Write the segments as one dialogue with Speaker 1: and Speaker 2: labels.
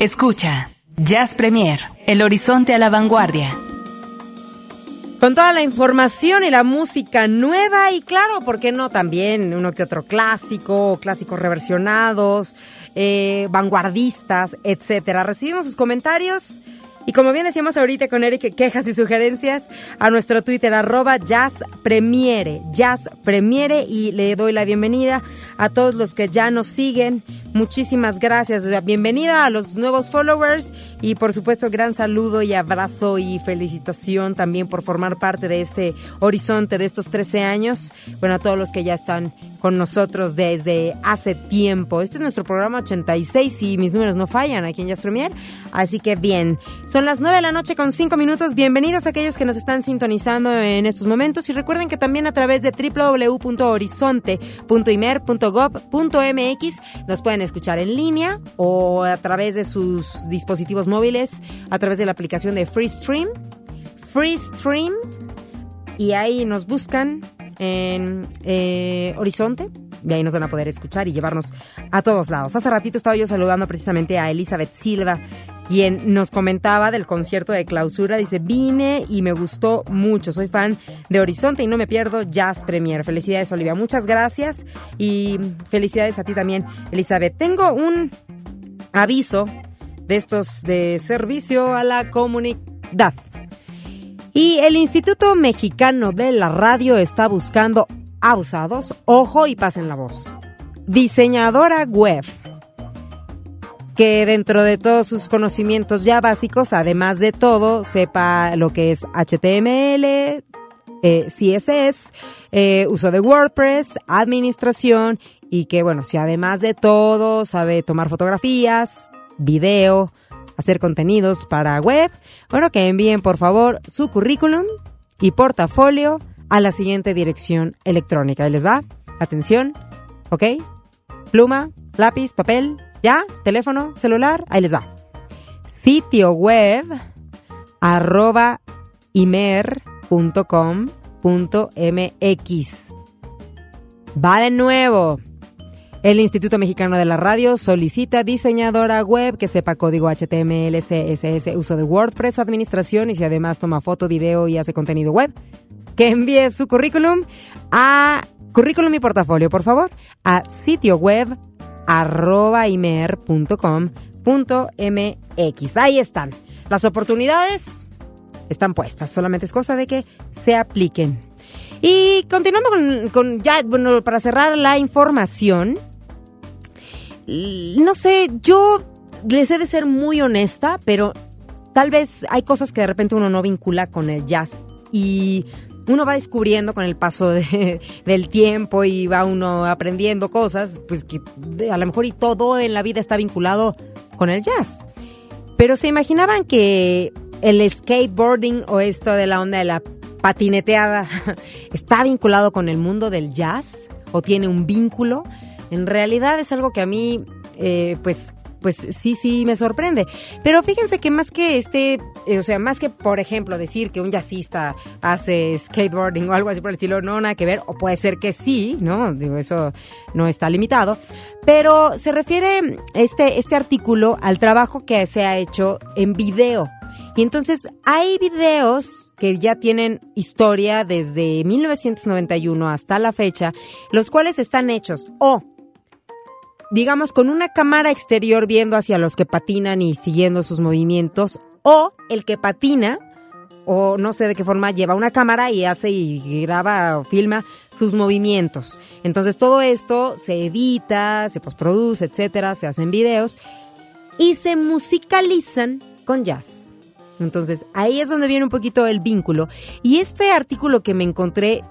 Speaker 1: Escucha, Jazz Premier, el horizonte a la vanguardia.
Speaker 2: Con toda la información y la música nueva y claro, ¿por qué no también uno que otro clásico, clásicos reversionados, eh, vanguardistas, etcétera? Recibimos sus comentarios y como bien decíamos ahorita con Eric, quejas y sugerencias a nuestro Twitter arroba Jazz Premiere, Jazz Premiere y le doy la bienvenida a todos los que ya nos siguen Muchísimas gracias. Bienvenida a los nuevos followers y por supuesto gran saludo y abrazo y felicitación también por formar parte de este horizonte de estos 13 años. Bueno, a todos los que ya están con nosotros desde hace tiempo. Este es nuestro programa 86 y mis números no fallan aquí en Jazz Premier. Así que bien, son las 9 de la noche con 5 minutos. Bienvenidos a aquellos que nos están sintonizando en estos momentos y recuerden que también a través de www.horizonte.imer.gov.mx nos pueden escuchar en línea o a través de sus dispositivos móviles, a través de la aplicación de FreeStream. FreeStream. Y ahí nos buscan en eh, Horizonte. Y ahí nos van a poder escuchar y llevarnos a todos lados. Hace ratito estaba yo saludando precisamente a Elizabeth Silva, quien nos comentaba del concierto de clausura. Dice, vine y me gustó mucho. Soy fan de Horizonte y no me pierdo Jazz Premier. Felicidades, Olivia. Muchas gracias y felicidades a ti también, Elizabeth. Tengo un aviso de estos de servicio a la comunidad. Y el Instituto Mexicano de la Radio está buscando abusados, ojo y pasen la voz. Diseñadora web que dentro de todos sus conocimientos ya básicos, además de todo, sepa lo que es HTML, eh, CSS, eh, uso de WordPress, administración y que, bueno, si además de todo sabe tomar fotografías, video, hacer contenidos para web, bueno, que envíen por favor su currículum y portafolio a la siguiente dirección electrónica. Ahí les va. Atención. ¿Ok? Pluma, lápiz, papel. ¿Ya? ¿Teléfono? ¿Celular? Ahí les va. Sitio web arroba imer.com.mx. Va de nuevo. El Instituto Mexicano de la Radio solicita diseñadora web que sepa código HTML, CSS, uso de WordPress, administración y si además toma foto, video y hace contenido web, que envíe su currículum a currículum y portafolio, por favor, a sitio web arroba imer.com.mx. Ahí están. Las oportunidades están puestas, solamente es cosa de que se apliquen. Y continuando con, con ya, bueno, para cerrar la información, no sé, yo les he de ser muy honesta, pero tal vez hay cosas que de repente uno no vincula con el jazz y uno va descubriendo con el paso del tiempo y va uno aprendiendo cosas, pues que a lo mejor y todo en la vida está vinculado con el jazz. Pero se imaginaban que el skateboarding o esto de la onda de la patineteada está vinculado con el mundo del jazz o tiene un vínculo. En realidad es algo que a mí, eh, pues, pues sí, sí me sorprende. Pero fíjense que más que este, eh, o sea, más que, por ejemplo, decir que un jazzista hace skateboarding o algo así por el estilo, no, nada que ver, o puede ser que sí, ¿no? Digo, eso no está limitado. Pero se refiere este, este artículo al trabajo que se ha hecho en video. Y entonces hay videos que ya tienen historia desde 1991 hasta la fecha, los cuales están hechos o digamos, con una cámara exterior viendo hacia los que patinan y siguiendo sus movimientos, o el que patina, o no sé de qué forma, lleva una cámara y hace y graba o filma sus movimientos. Entonces todo esto se edita, se postproduce, etcétera, se hacen videos y se musicalizan con jazz. Entonces ahí es donde viene un poquito el vínculo. Y este artículo que me encontré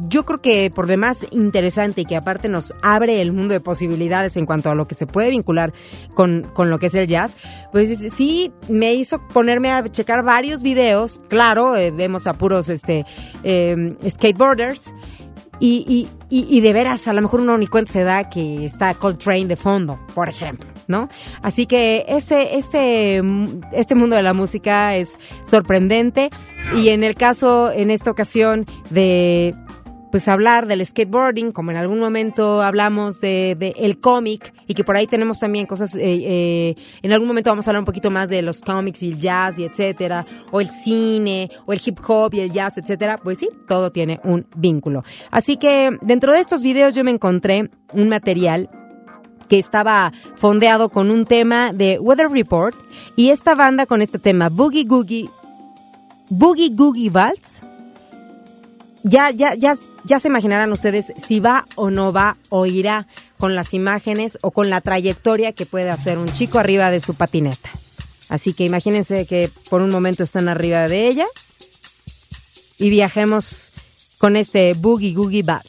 Speaker 2: yo creo que por demás interesante y que aparte nos abre el mundo de posibilidades en cuanto a lo que se puede vincular con, con lo que es el jazz, pues sí me hizo ponerme a checar varios videos. Claro, eh, vemos a puros este, eh, skateboarders. Y, y, de veras, a lo mejor uno ni se da que está Coltrane de fondo, por ejemplo, ¿no? Así que este, este, este mundo de la música es sorprendente y en el caso, en esta ocasión, de pues hablar del skateboarding, como en algún momento hablamos de, el cómic y que por ahí tenemos también cosas, eh, eh, en algún momento vamos a hablar un poquito más de los cómics y el jazz y etcétera, o el cine, o el hip hop y el jazz, etcétera, pues sí, todo tiene un vínculo. Así que dentro de estos videos yo me encontré un material que estaba fondeado con un tema de Weather Report y esta banda con este tema Boogie Googie Boogie Googie Waltz ya, ya, ya, ya se imaginarán ustedes si va o no va o irá con las imágenes o con la trayectoria que puede hacer un chico arriba de su patineta. Así que imagínense que por un momento están arriba de ella y viajemos con este Boogie Googie Bat.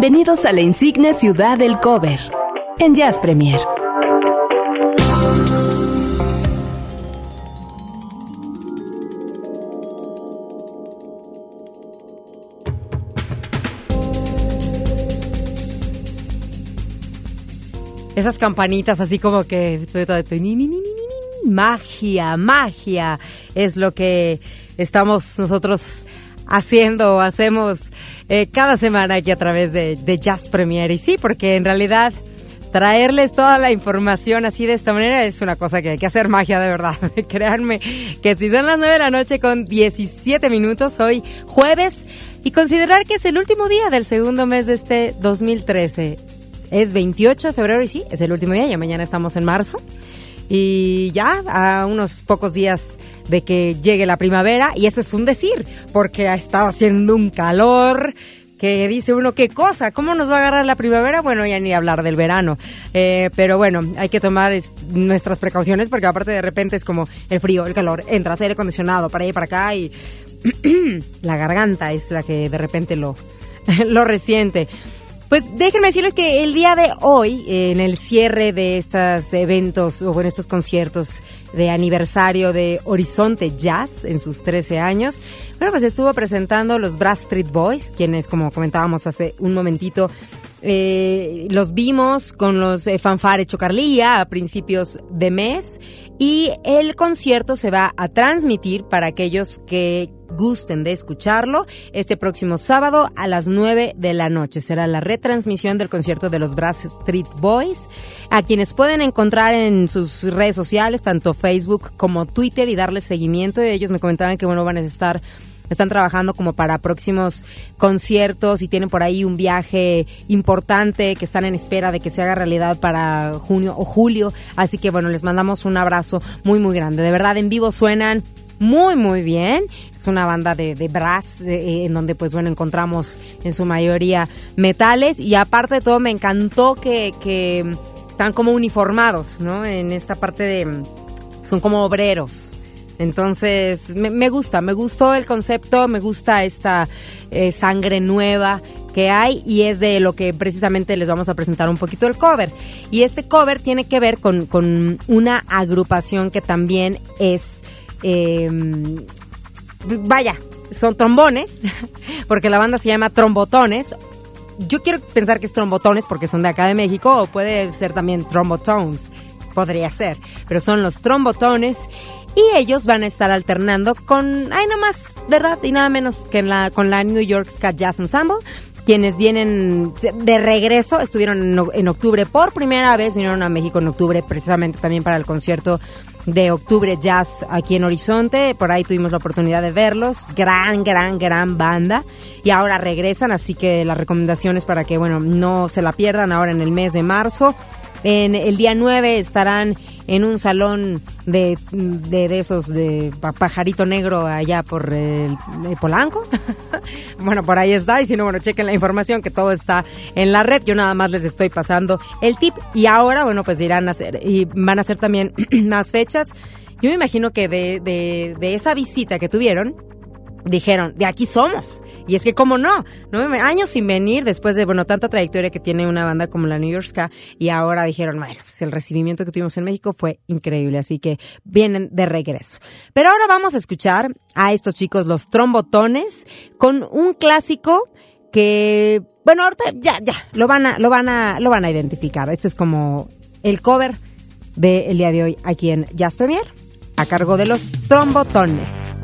Speaker 1: Bienvenidos a la insigne ciudad del cover en Jazz Premier.
Speaker 2: Esas campanitas así como que magia, magia es lo que estamos nosotros haciendo, hacemos eh, cada semana aquí a través de, Jazz Premier. Y sí, porque en realidad traerles toda la información así de esta manera es una cosa que hay que hacer magia de verdad. Créanme que si son las 9 de la noche con 17 minutos hoy jueves y considerar que es el último día del segundo mes de este 2013. Es 28 de febrero y sí, es el último día, ya mañana estamos en marzo. Y ya a unos pocos días de que llegue la primavera y eso es un decir porque ha estado haciendo un calor que dice uno, ¿qué cosa? ¿Cómo nos va a agarrar la primavera? Bueno, ya ni hablar del verano. Eh, pero bueno, hay que tomar nuestras precauciones porque aparte de repente es como el frío, el calor, entras aire acondicionado para allá y para acá y la garganta es la que de repente lo, lo resiente. Pues déjenme decirles que el día de hoy, en el cierre de estos eventos, o bueno, estos conciertos de aniversario de Horizonte Jazz en sus 13 años, bueno, pues estuvo presentando los Brass Street Boys, quienes, como comentábamos hace un momentito, eh, los vimos con los eh, fanfare Chocarlía a principios de mes y el concierto se va a transmitir para aquellos que gusten de escucharlo este próximo sábado a las 9 de la noche. Será la retransmisión del concierto de los Brass Street Boys, a quienes pueden encontrar en sus redes sociales, tanto Facebook como Twitter, y darles seguimiento. Ellos me comentaban que bueno, van a estar están trabajando como para próximos conciertos y tienen por ahí un viaje importante que están en espera de que se haga realidad para junio o julio. Así que bueno, les mandamos un abrazo muy, muy grande. De verdad, en vivo suenan muy, muy bien. Es una banda de, de brass eh, en donde pues bueno, encontramos en su mayoría metales y aparte de todo me encantó que, que están como uniformados, ¿no? En esta parte de... Son como obreros. Entonces, me, gusta, me gustó el concepto, me gusta esta eh, sangre nueva que hay y es de lo que precisamente les vamos a presentar un poquito el cover. Y este cover tiene que ver con, una agrupación que también es, em, vaya, son trombones, porque la banda se llama Trombotones. Yo quiero pensar que es trombotones porque son de acá de México o puede ser también trombotones, podría ser, pero son los trombotones y ellos van a estar alternando con, ay, nada más, ¿verdad? Y nada menos que la, con la New York Ska Jazz Ensemble, quienes vienen de regreso, estuvieron en, octubre por primera vez, vinieron a México en octubre precisamente también para el concierto de octubre jazz aquí en Horizonte, por ahí tuvimos la oportunidad de verlos, gran, gran, gran banda y ahora regresan, así que las recomendaciones para que, bueno, no se la pierdan ahora en el mes de marzo. En el día 9 estarán en un salón de, de, esos de pajarito negro allá por el, Polanco. bueno, por ahí está. Y si no, bueno, chequen la información que todo está en la red. Yo nada más les estoy pasando el tip. Y ahora, bueno, pues irán a hacer, y van a hacer también más fechas. Yo me imagino que de, de, de esa visita que tuvieron, dijeron, de aquí somos. Y es que, ¿cómo no? ¿no? Años sin venir, después de, bueno, tanta trayectoria que tiene una banda como la New York y ahora dijeron, bueno, pues el recibimiento que tuvimos en México fue increíble, así que vienen de regreso. Pero ahora vamos a escuchar a estos chicos, los trombotones, con un clásico que, bueno, ahorita ya, ya, lo van a, lo van a, lo van a identificar. Este es como el cover del día de hoy aquí en Jazz Premier, a cargo de los trombotones.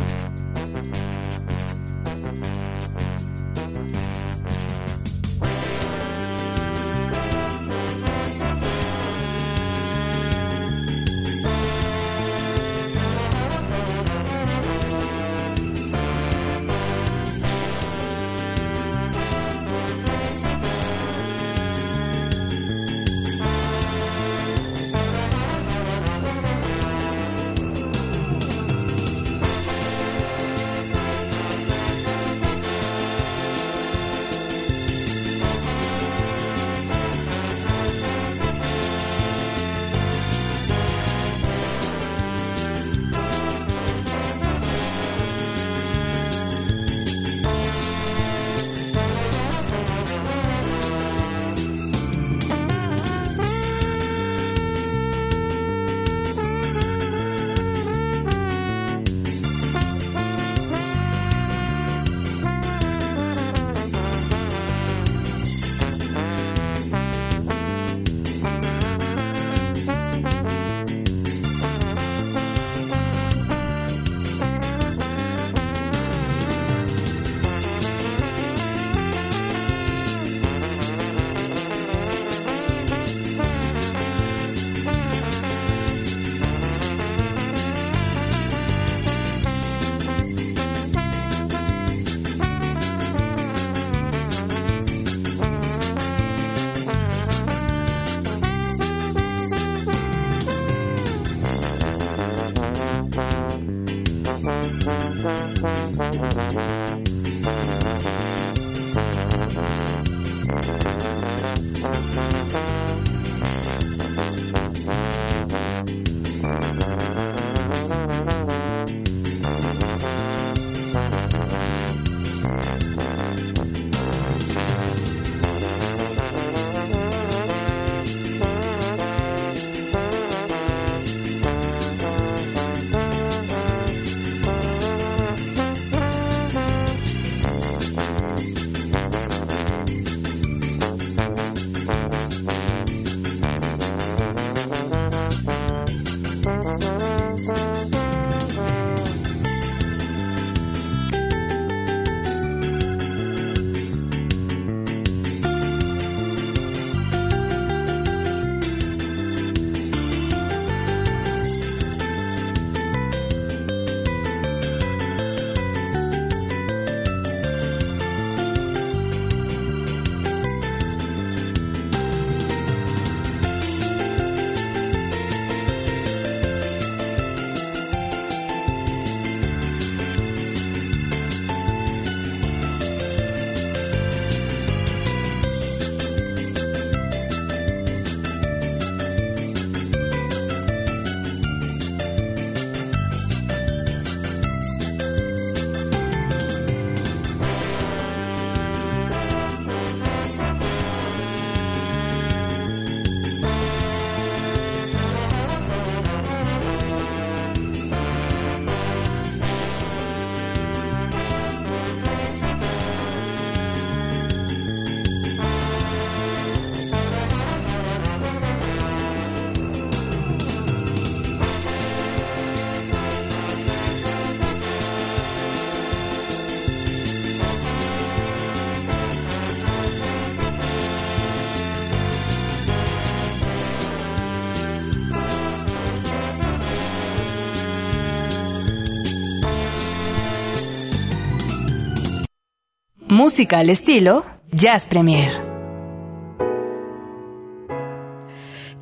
Speaker 1: Música al estilo Jazz Premier.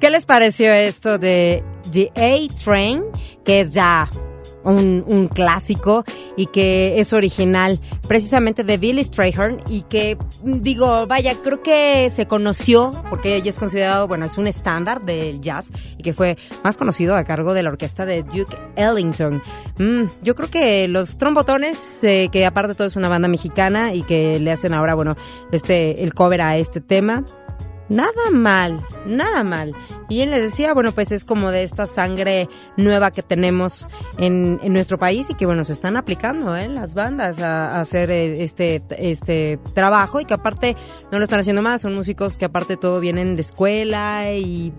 Speaker 2: ¿Qué les pareció esto de The A-Train? Que es ya un, clásico y que es original precisamente de Billy Strayhorn y que digo, vaya, creo que se conoció porque ella es considerado, bueno, es un estándar del jazz y que fue más conocido a cargo de la orquesta de Duke Ellington. Mm, yo creo que los trombotones, eh, que aparte de todo es una banda mexicana y que le hacen ahora, bueno, este el cover a este tema, Nada mal, nada mal. Y él les decía, bueno, pues es como de esta sangre nueva que tenemos en, nuestro país y que, bueno, se están aplicando ¿eh? las bandas a, hacer eh, este, este trabajo y que aparte no lo están haciendo más, son músicos que aparte todo vienen de escuela y,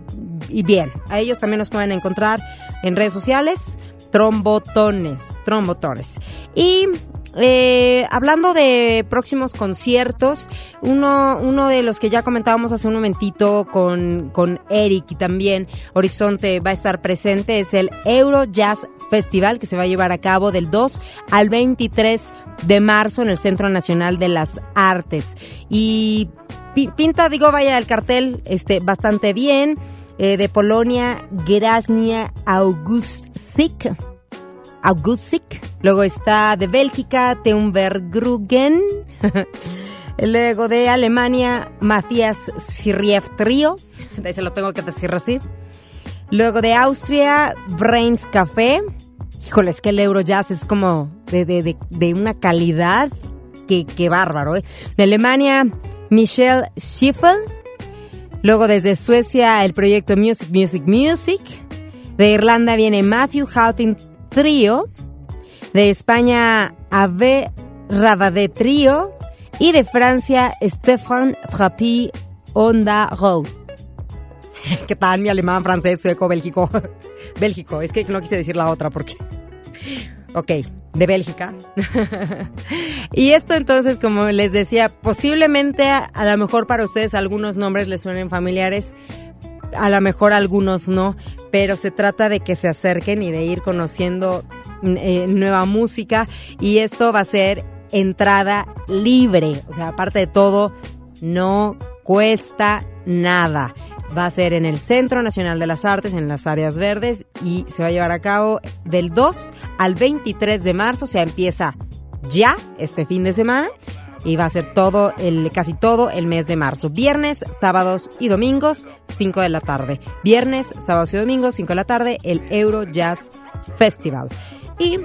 Speaker 2: y bien. A ellos también los pueden encontrar en redes sociales, trombotones, trombotones. Y eh, hablando de próximos conciertos, uno, uno de los que ya comentábamos hace un momentito con, con Eric y también Horizonte va a estar presente es el Euro Jazz Festival que se va a llevar a cabo del 2 al 23 de marzo en el Centro Nacional de las Artes. Y pinta, digo, vaya el cartel este, bastante bien. Eh, de Polonia, Grasnia Augustsik Augustik. Luego está de Bélgica, Teumbergrugen. Luego de Alemania, Matthias Sirriev Trio. De ahí se lo tengo que decir así. Luego de Austria, Brains Café. Híjole, es que el Eurojazz es como de, una calidad que, bárbaro. ¿eh? De Alemania, Michelle Schiffel. Luego desde Suecia, el proyecto Music, Music, Music. De Irlanda viene Matthew Halpin Trío, de España Ave Rabade Trío y de Francia Stéphane Trapi Onda Road. ¿Qué tal mi alemán, francés, sueco, bélgico? Bélgico, es que no quise decir la otra porque... Ok, de Bélgica. y esto entonces, como les decía, posiblemente a, a lo mejor para ustedes algunos nombres les suenen familiares, a lo mejor algunos no, pero se trata de que se acerquen y de ir conociendo mm, eh, nueva música y esto va a ser entrada libre, o sea, aparte de todo, no cuesta nada. Va a ser en el Centro Nacional de las Artes, en las áreas verdes, y se va a llevar a cabo del 2 al 23 de marzo. O sea, empieza ya este fin de semana y va a ser todo el casi todo el mes de marzo. Viernes, sábados y domingos, 5 de la tarde. Viernes, sábados y domingos, 5 de la tarde, el Euro Jazz Festival. Y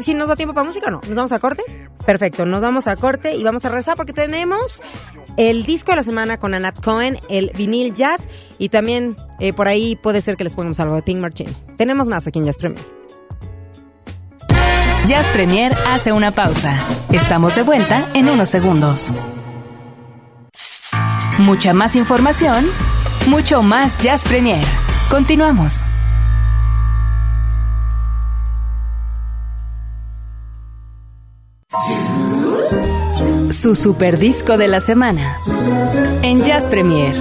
Speaker 2: si nos da tiempo para música, no. ¿Nos vamos a corte? Perfecto, nos vamos a corte y vamos a rezar porque tenemos el disco de la semana con Anat Cohen, el vinil jazz y también eh, por ahí puede ser que les pongamos algo de Pink Martin. Tenemos más aquí en Jazz Premier.
Speaker 1: Jazz Premier hace una pausa. Estamos de vuelta en unos segundos. Mucha más información, mucho más Jazz Premier. Continuamos. Su super disco de la semana en Jazz Premier.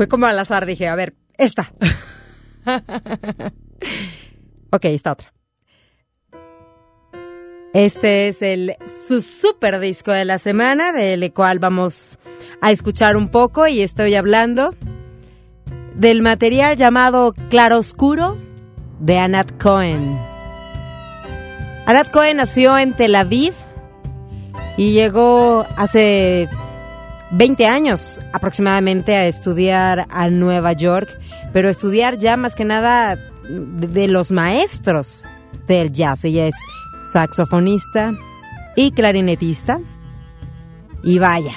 Speaker 2: Fue como al azar, dije, a ver, esta. ok, esta otra. Este es el su super disco de la semana, del cual vamos a escuchar un poco y estoy hablando del material llamado Claroscuro de Anat Cohen. Anat Cohen nació en Tel Aviv y llegó hace 20 años aproximadamente a estudiar a Nueva York, pero estudiar ya más que nada de los maestros del jazz. Ella es saxofonista y clarinetista. Y vaya,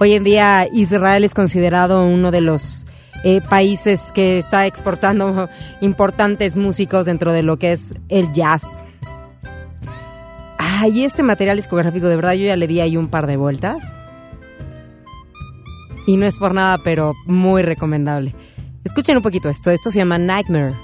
Speaker 2: hoy en día Israel es considerado uno de los eh, países que está exportando importantes músicos dentro de lo que es el jazz. Ay, este material discográfico, de verdad, yo ya le di ahí un par de vueltas. Y no es por nada, pero muy recomendable. Escuchen un poquito esto. Esto se llama Nightmare.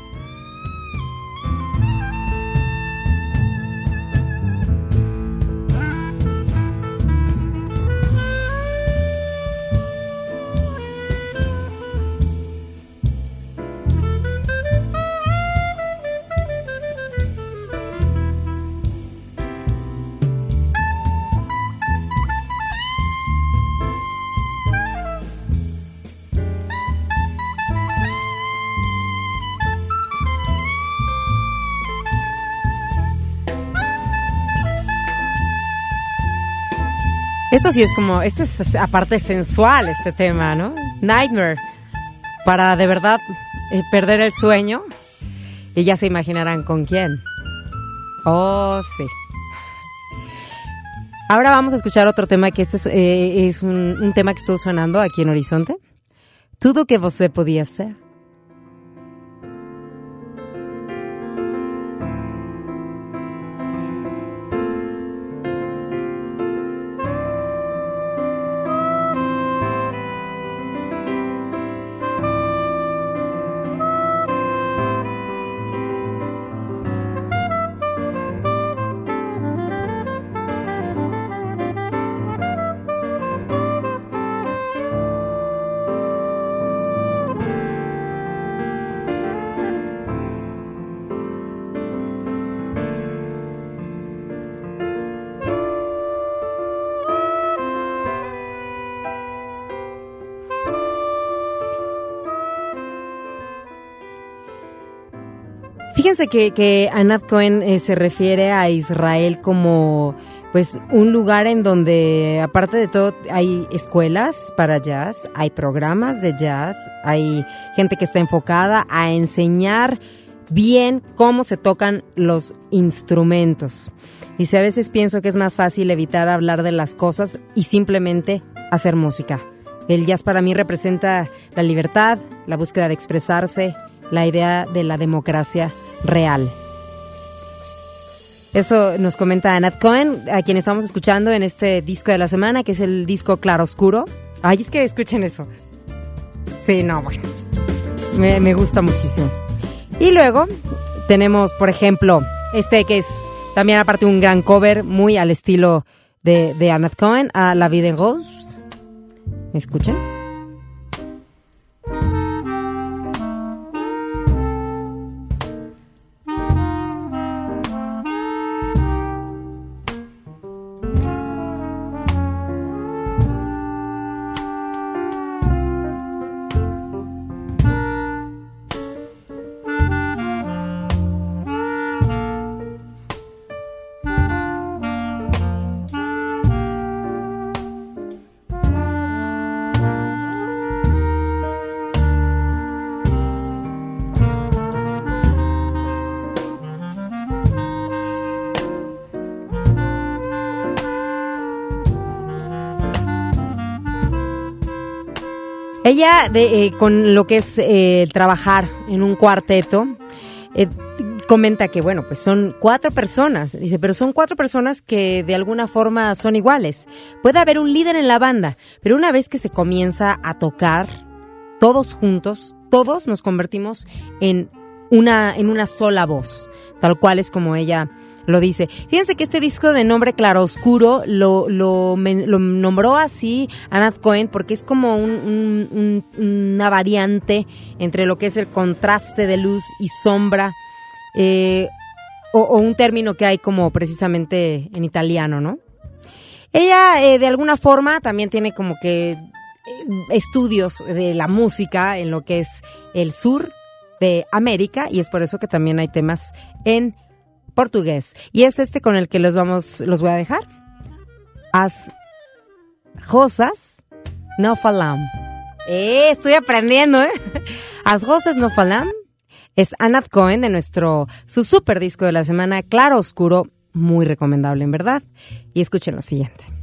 Speaker 2: Esto sí es como, este es aparte sensual este tema, ¿no? Nightmare. Para de verdad eh, perder el sueño. Y ya se imaginarán con quién. Oh, sí. Ahora vamos a escuchar otro tema que este es, eh, un, tema que estuvo sonando aquí en Horizonte. Todo que você podía ser. Fíjense que, que Anat Cohen eh, se refiere a Israel como pues un lugar en donde aparte de todo hay escuelas para jazz, hay programas de jazz, hay gente que está enfocada a enseñar bien cómo se tocan los instrumentos. Y si a veces pienso que es más fácil evitar hablar de las cosas y simplemente hacer música. El jazz para mí representa la libertad, la búsqueda de expresarse, la idea de la democracia real. Eso nos comenta Nat Cohen, a quien estamos escuchando en este disco de la semana, que es el disco Claroscuro. Ay, es que escuchen eso. Sí, no, bueno. Me, me gusta muchísimo. Y luego tenemos, por ejemplo, este que es también aparte un gran cover, muy al estilo de, de Anat Cohen, a La Vida en Rose. Escuchen. Ella, eh, con lo que es eh, trabajar en un cuarteto, eh, comenta que, bueno, pues son cuatro personas, dice, pero son cuatro personas que de alguna forma son iguales. Puede haber un líder en la banda, pero una vez que se comienza a tocar, todos juntos, todos nos convertimos en una, en una sola voz, tal cual es como ella lo dice. Fíjense que este disco de nombre Claroscuro lo, lo, lo nombró así Anat Cohen porque es como un, una variante entre lo que es el contraste de luz y sombra, eh, o, un término que hay como precisamente en italiano, ¿no? Ella eh, de alguna forma también tiene como que eh, estudios de la música en lo que es el sur de América y es por eso que también hay temas en portugués. Y es este con el que los vamos, los voy a dejar. As rosas no falam. Eh, estoy aprendiendo, ¿eh? As rosas no falam es Anat Cohen de nuestro, su super disco de la semana, Claro Oscuro, muy recomendable en verdad. Y escuchen lo siguiente.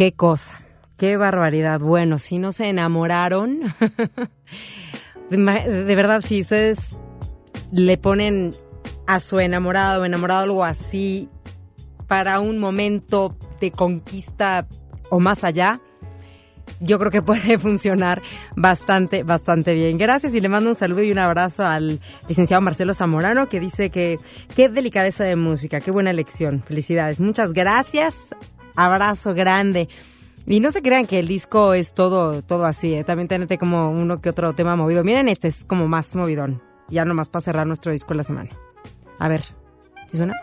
Speaker 2: Qué cosa, qué barbaridad. Bueno, si no se enamoraron, de verdad, si ustedes le ponen a su enamorado o enamorado algo así para un momento de conquista o más allá, yo creo que puede funcionar bastante, bastante bien. Gracias y le mando un saludo y un abrazo al licenciado Marcelo Zamorano que dice que qué delicadeza de música, qué buena elección. Felicidades. Muchas gracias. Abrazo grande. Y no se crean que el disco es todo, todo así, ¿eh? también tenete como uno que otro tema movido. Miren, este es como más movidón. Ya nomás para cerrar nuestro disco en la semana. A ver, ¿sí suena?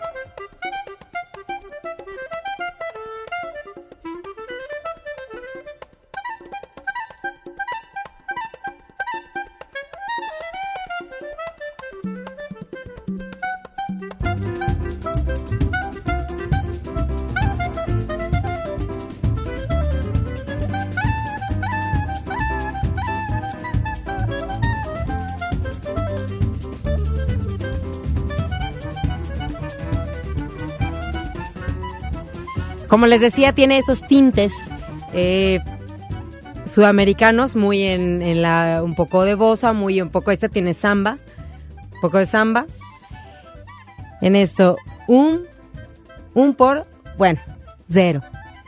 Speaker 2: Como les decía, tiene esos tintes eh, sudamericanos, muy en, la, un poco de bossa, muy un poco, este tiene samba, un poco de samba. En esto, un, un por, bueno, cero,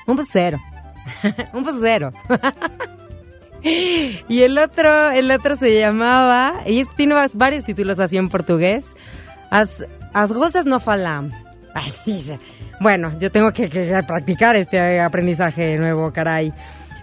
Speaker 2: un por cero, un por cero. y el otro, el otro se llamaba, y tiene varios títulos así en portugués, As, as rosas no falam. Así bueno, yo tengo que, practicar este aprendizaje nuevo, caray.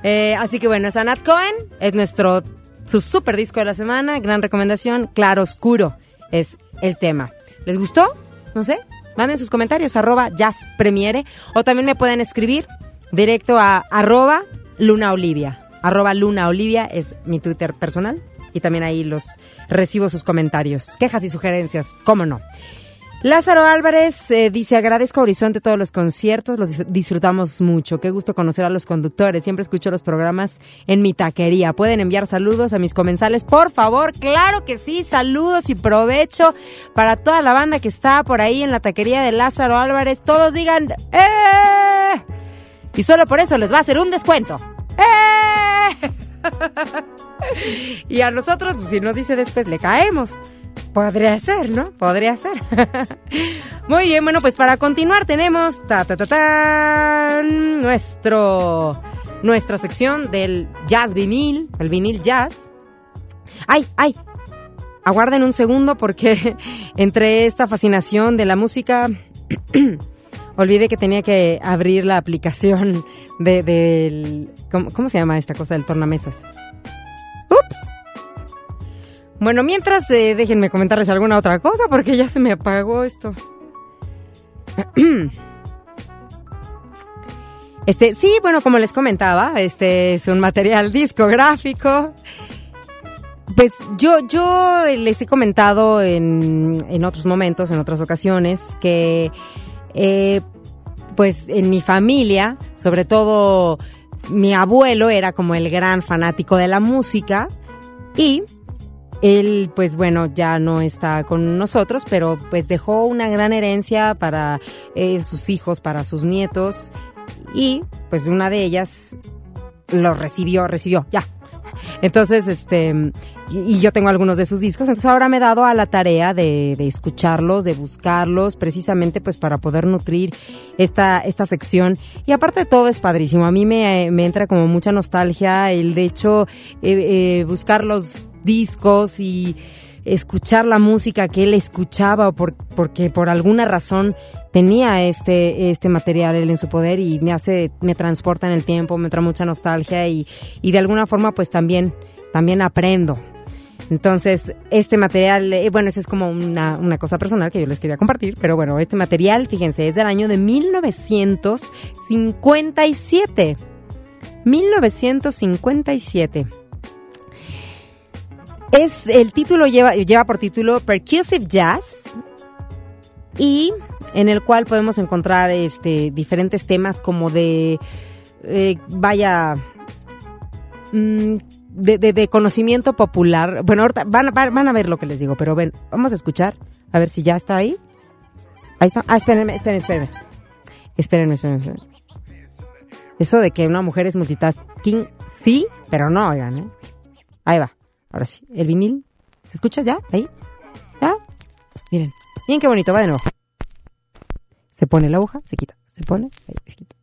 Speaker 2: Eh, así que bueno, es Anat Cohen, es nuestro su super disco de la semana, gran recomendación, Claro Oscuro es el tema. ¿Les gustó? No sé, manden sus comentarios, arroba jazzpremiere, o también me pueden escribir directo a arroba Luna Olivia. Arroba Luna Olivia es mi Twitter personal y también ahí los recibo sus comentarios, quejas y sugerencias, cómo no. Lázaro Álvarez eh, dice, agradezco a Horizonte todos los conciertos, los disfrutamos mucho. Qué gusto conocer a los conductores. Siempre escucho los programas en mi taquería. Pueden enviar saludos a mis comensales, por favor. Claro que sí, saludos y provecho para toda la banda que está por ahí en la taquería de Lázaro Álvarez. Todos digan, ¡eh! Y solo por eso les va a hacer un descuento. ¡Eh! y a nosotros, pues, si nos dice después, le caemos. Podría ser, ¿no? Podría ser. Muy bien, bueno, pues para continuar tenemos nuestro nuestra sección del jazz vinil, el vinil jazz. Ay, ay. Aguarden un segundo porque entre esta fascinación de la música olvidé que tenía que abrir la aplicación de, del ¿cómo, ¿cómo, se llama esta cosa del tornamesas? Ups. Bueno, mientras eh, déjenme comentarles alguna otra cosa porque ya se me apagó esto. Este, sí, bueno, como les comentaba, este es un material discográfico. Pues yo, yo les he comentado en, en otros momentos, en otras ocasiones, que eh, pues en mi familia, sobre todo mi abuelo era como el gran fanático de la música y él, pues bueno, ya no está con nosotros, pero pues dejó una gran herencia para eh, sus hijos, para sus nietos y pues una de ellas lo recibió, recibió, ya. Entonces, este, y, yo tengo algunos de sus discos, entonces ahora me he dado a la tarea de, de escucharlos, de buscarlos, precisamente pues para poder nutrir esta, esta sección. Y aparte de todo es padrísimo, a mí me, me entra como mucha nostalgia el de hecho eh, eh, discos y escuchar la música que él escuchaba por, porque por alguna razón tenía este, este material él en su poder y me hace, me transporta en el tiempo, me trae mucha nostalgia y, y de alguna forma pues también, también aprendo. Entonces, este material, eh, bueno, eso es como una, una, cosa personal que yo les quería compartir, pero bueno, este material, fíjense, es del año de 1957. 1957. Es, el título lleva, lleva por título Percussive Jazz y en el cual podemos encontrar este, diferentes temas como de, eh, vaya, mm, de, de, conocimiento popular. Bueno, ahorita van, van, a ver lo que les digo, pero ven, vamos a escuchar, a ver si ya está ahí. Ahí está. Ah, espérenme, espérenme, espérenme. Espérenme, espérenme, espérenme. Eso de que una mujer es multitasking, sí, pero no, oigan, ¿eh? Ahí va. Ahora sí. El vinil. ¿Se escucha ya? ¿Ahí? ¿Ya? Miren. Miren qué bonito. Va de nuevo. Se pone la aguja, se quita. Se pone, ahí, se quita.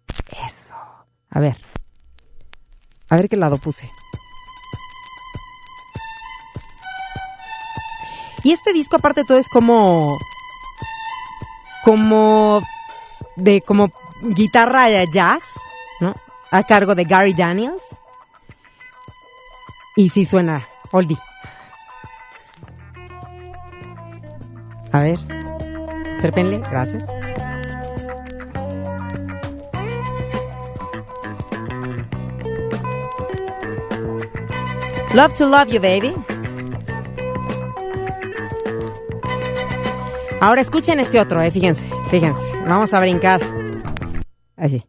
Speaker 2: Eso. A ver. A ver qué lado puse. Y este disco, aparte de todo, es como. Como. De como guitarra jazz, ¿no? A cargo de Gary Daniels. Y sí suena oldie. A ver. Terpenle, gracias. Love to love you, baby. Ahora escuchen este otro, eh, fíjense, fíjense. Vamos a brincar. Así.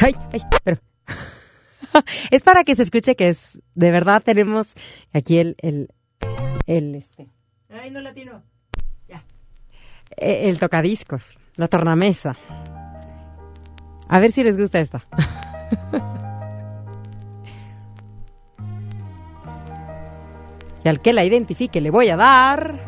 Speaker 2: Ay, ay, pero. es para que se escuche que es. De verdad tenemos aquí el. El, el este. Ay, no latino. Ya. El, el tocadiscos, la tornamesa. A ver si les gusta esta. y al que la identifique le voy a dar.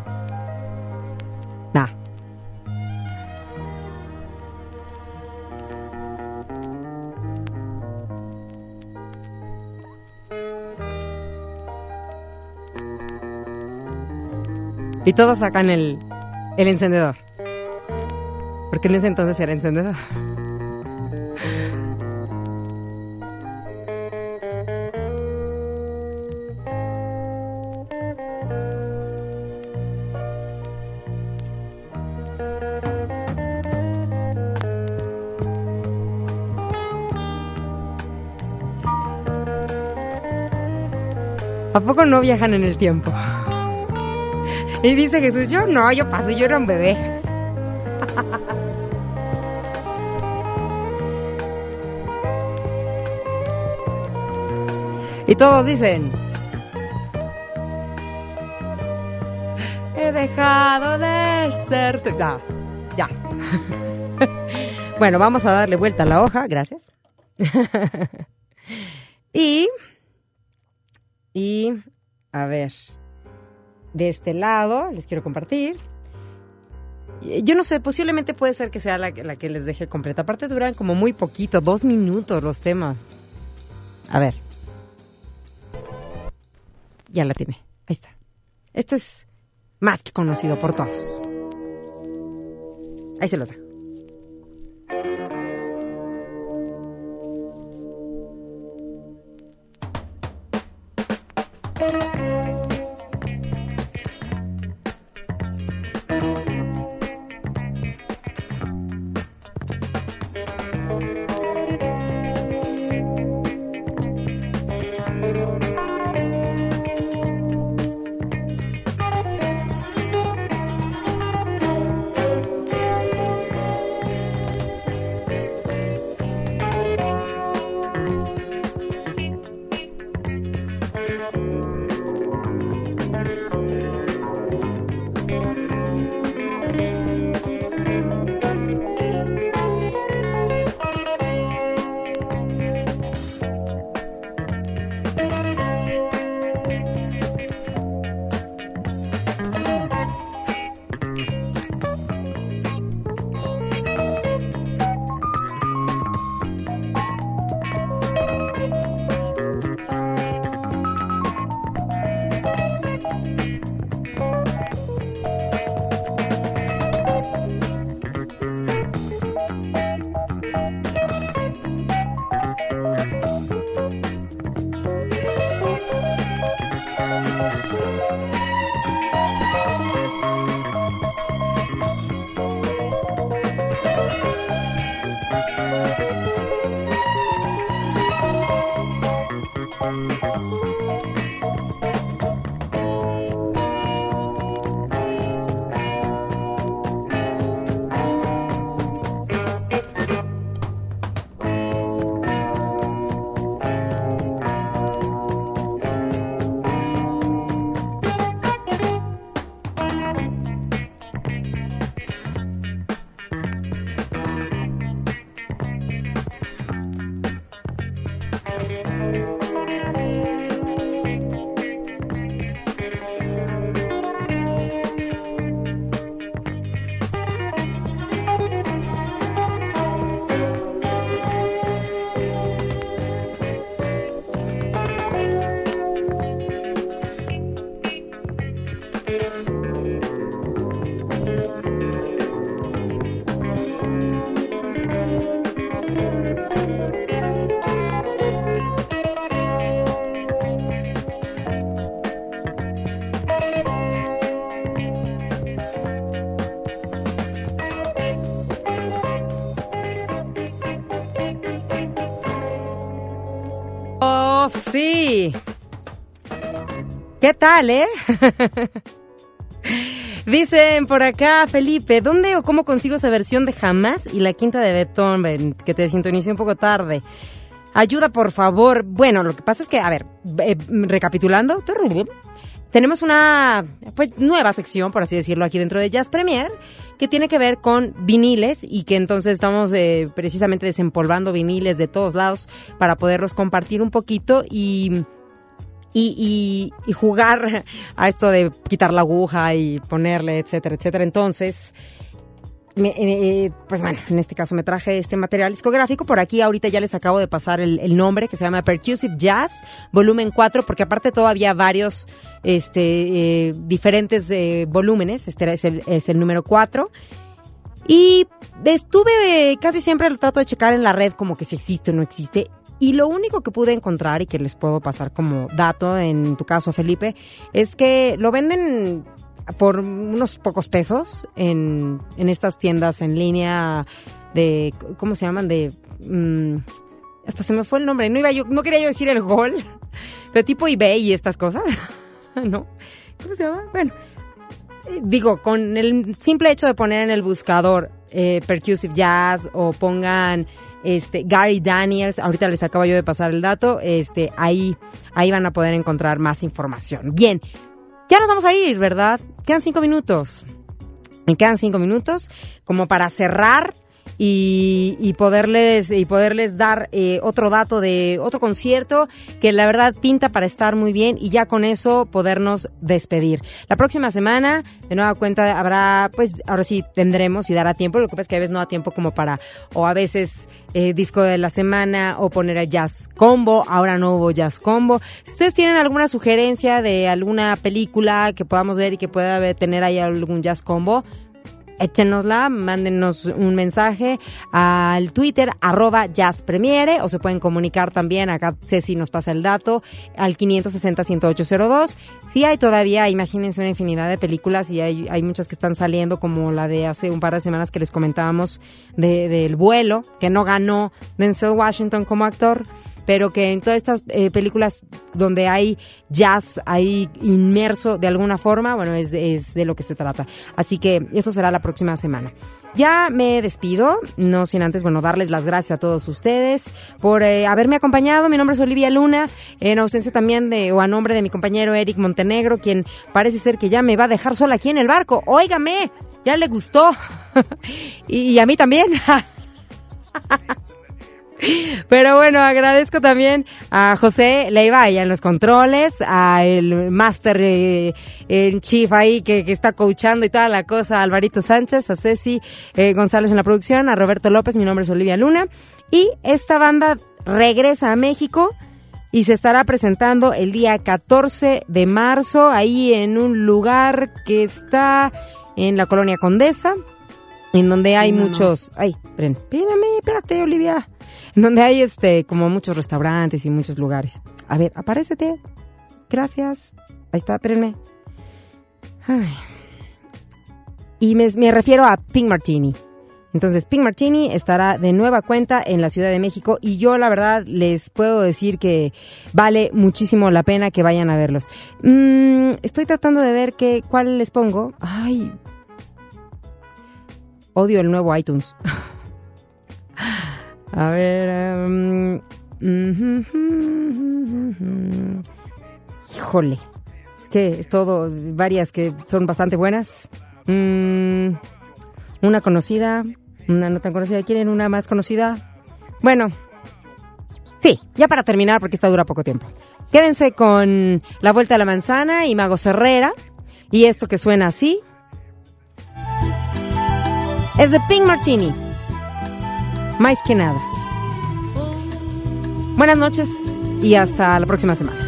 Speaker 2: Y todos sacan el, el encendedor. Porque en ese entonces era encendedor. ¿A poco no viajan en el tiempo? Y dice Jesús, yo no, yo paso, yo era un bebé. Y todos dicen, he dejado de ser... Ya, ya. Bueno, vamos a darle vuelta a la hoja, gracias. y... Y... A ver de este lado, les quiero compartir. Yo no sé, posiblemente puede ser que sea la, que les deje completa. Aparte duran como muy poquito, dos minutos los temas. A ver. Ya la tiene. Ahí está. Esto es más que conocido por todos. Ahí se los dejo. ¿Qué tal, eh? Dicen por acá, Felipe, ¿dónde o cómo consigo esa versión de Jamás y la quinta de Beethoven, que te sintonicé un poco tarde? Ayuda, por favor. Bueno, lo que pasa es que, a ver, eh, recapitulando, tenemos una pues nueva sección, por así decirlo, aquí dentro de Jazz Premier, que tiene que ver con viniles y que entonces estamos eh, precisamente desempolvando viniles de todos lados para poderlos compartir un poquito y y, jugar a esto de quitar la aguja y ponerle, etcétera, etcétera. Entonces, eh, pues bueno, en este caso me traje este material discográfico. Por aquí ahorita ya les acabo de pasar el, nombre que se llama Percussive Jazz, volumen 4, porque aparte todavía varios este, eh, diferentes eh, volúmenes. Este es el, es el número 4. Y estuve casi siempre lo trato de checar en la red como que si existe o no existe. Y lo único que pude encontrar y que les puedo pasar como dato en tu caso, Felipe, es que lo venden por unos pocos pesos en, en estas tiendas en línea de, ¿cómo se llaman? De... Mm, hasta se me fue el nombre. No iba yo, no quería yo decir el gol, pero tipo eBay y estas cosas. ¿No? ¿Cómo se llama? Bueno, digo, con el simple hecho de poner en el buscador eh, Percussive Jazz o pongan este, Gary Daniels, ahorita les acabo yo de pasar el dato, este, ahí, ahí van a poder encontrar más información. Bien, ya nos vamos a ir, ¿verdad? Quedan cinco minutos. Me quedan cinco minutos como para cerrar y, poderles y poderles dar eh, otro dato de otro concierto que la verdad pinta para estar muy bien y ya con eso podernos despedir. La próxima semana, de nueva cuenta, habrá, pues ahora sí tendremos y dará tiempo. Lo que pasa es que a veces no da tiempo como para, o a veces eh, disco de la semana o poner el jazz combo. Ahora no hubo jazz combo. Si ustedes tienen alguna sugerencia de alguna película que podamos ver y que pueda tener ahí algún jazz combo, échenosla, mándenos un mensaje al Twitter, arroba jazzpremiere, o se pueden comunicar también, acá Ceci nos pasa el dato, al 560-10802. Sí hay todavía, imagínense una infinidad de películas y hay, hay muchas que están saliendo, como la de hace un par de semanas que les comentábamos de, del vuelo, que no ganó Denzel Washington como actor pero que en todas estas eh, películas donde hay jazz ahí inmerso de alguna forma, bueno, es es de lo que se trata. Así que eso será la próxima semana. Ya me despido, no sin antes, bueno, darles las gracias a todos ustedes por eh, haberme acompañado. Mi nombre es Olivia Luna, en ausencia también de, o a nombre de mi compañero Eric Montenegro, quien parece ser que ya me va a dejar sola aquí en el barco. Óigame, ya le gustó. y a mí también. Pero bueno, agradezco también a José Leiva allá en los controles, a el máster eh, en chief ahí que, está coachando y toda la cosa, a Alvarito Sánchez, a Ceci eh, González en la producción, a Roberto López, mi nombre es Olivia Luna. Y esta banda regresa a México y se estará presentando el día 14 de marzo ahí en un lugar que está en la colonia Condesa, en donde hay muchos... Ay, espérame, espérate, Olivia donde hay este como muchos restaurantes y muchos lugares. A ver, aparécete. Gracias. Ahí está, espérenme. Y me, me refiero a Pink Martini. Entonces, Pink Martini estará de nueva cuenta en la Ciudad de México y yo la verdad les puedo decir que vale muchísimo la pena que vayan a verlos. Mm, estoy tratando de ver qué, cuál les pongo. Ay, odio el nuevo iTunes. A ver. Em, híjole. Es que es todo, varias que son bastante buenas. Mm, una conocida, una no tan conocida. ¿Quieren una más conocida? Bueno, sí, ya para terminar, porque esta dura poco tiempo. Quédense con La Vuelta a la Manzana y Mago Herrera. Y esto que suena así. Es de Pink Martini más que nada. Buenas noches y hasta la próxima semana.